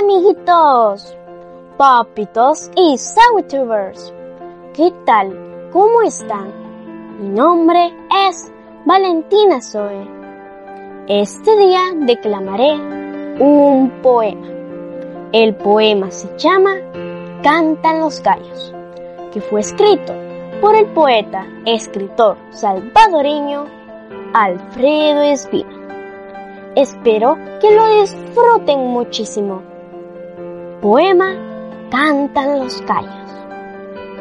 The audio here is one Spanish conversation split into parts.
Amiguitos, papitos y Sawitubers. ¿Qué tal? ¿Cómo están? Mi nombre es Valentina Zoe. Este día declamaré un poema. El poema se llama Cantan los gallos, que fue escrito por el poeta, escritor salvadoreño Alfredo Espino. Espero que lo disfruten muchísimo. Poema Cantan los gallos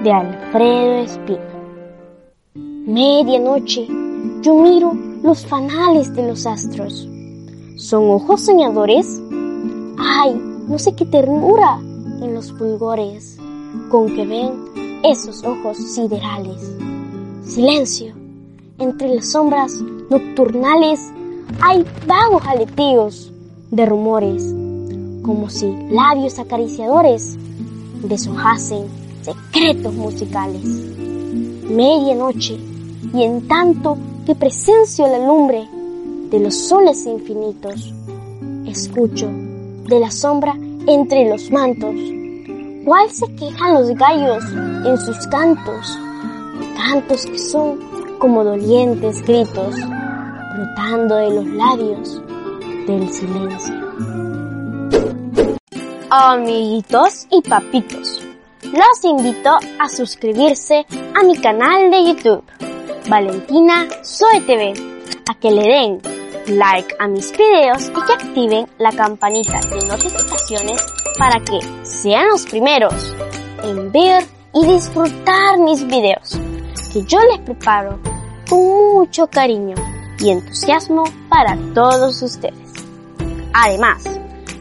de Alfredo Espino. Medianoche yo miro los fanales de los astros. ¿Son ojos soñadores? ¡Ay! No sé qué ternura en los fulgores con que ven esos ojos siderales. Silencio. Entre las sombras nocturnales hay vagos aleteos de rumores, como si labios acariciadores deshojasen secretos musicales. Medianoche, y en tanto que presencio la lumbre de los soles infinitos, escucho de la sombra entre los mantos, cuál se quejan los gallos en sus cantos, cantos que son como dolientes gritos brotando de los labios del silencio. Amiguitos y papitos, los invito a suscribirse a mi canal de YouTube, Valentina Zoe TV, a que le den like a mis videos y que activen la campanita de notificaciones para que sean los primeros en ver y disfrutar mis videos que yo les preparo con mucho cariño y entusiasmo para todos ustedes. Además,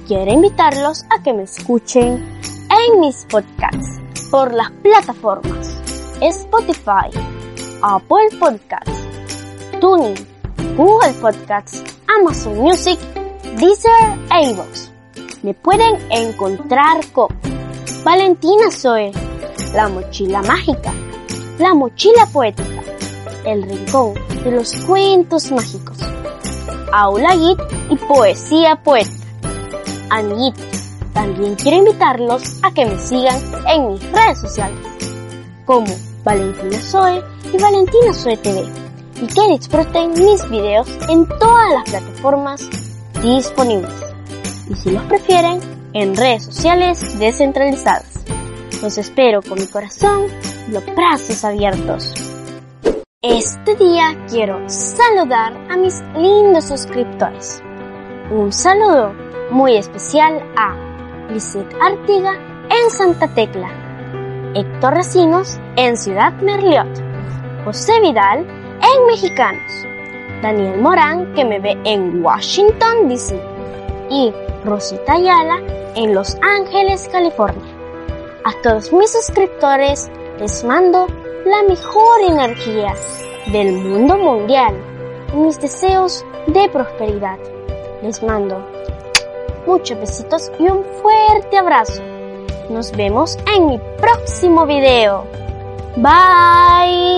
quiero invitarlos a que me escuchen en mis podcasts por las plataformas Spotify, Apple Podcasts, Tuning, Google Podcasts, Amazon Music, Deezer e iVoox. Me pueden encontrar con Valentina Zoe, La Mochila Mágica, La Mochila Poética, El Rincón de los Cuentos Mágicos, Aula Git y Poesía Poética. Amiguitos, también quiero invitarlos a que me sigan en mis redes sociales, como Valentina Zoe y Valentina Zoe TV, y que disfruten mis videos en todas las plataformas disponibles. Y si los prefieren, en redes sociales descentralizadas. Los espero con mi corazón y los brazos abiertos. Este día quiero saludar a mis lindos suscriptores. Un saludo muy especial a Lisette Artiga en Santa Tecla, Héctor Racinos en Ciudad Merliot, José Vidal en Mexicanos, Daniel Morán que me ve en Washington DC y Rosita Ayala en Los Ángeles, California. A todos mis suscriptores les mando la mejor energía del mundo mundial y mis deseos de prosperidad. Les mando muchos besitos y un fuerte abrazo. Nos vemos en mi próximo video. Bye.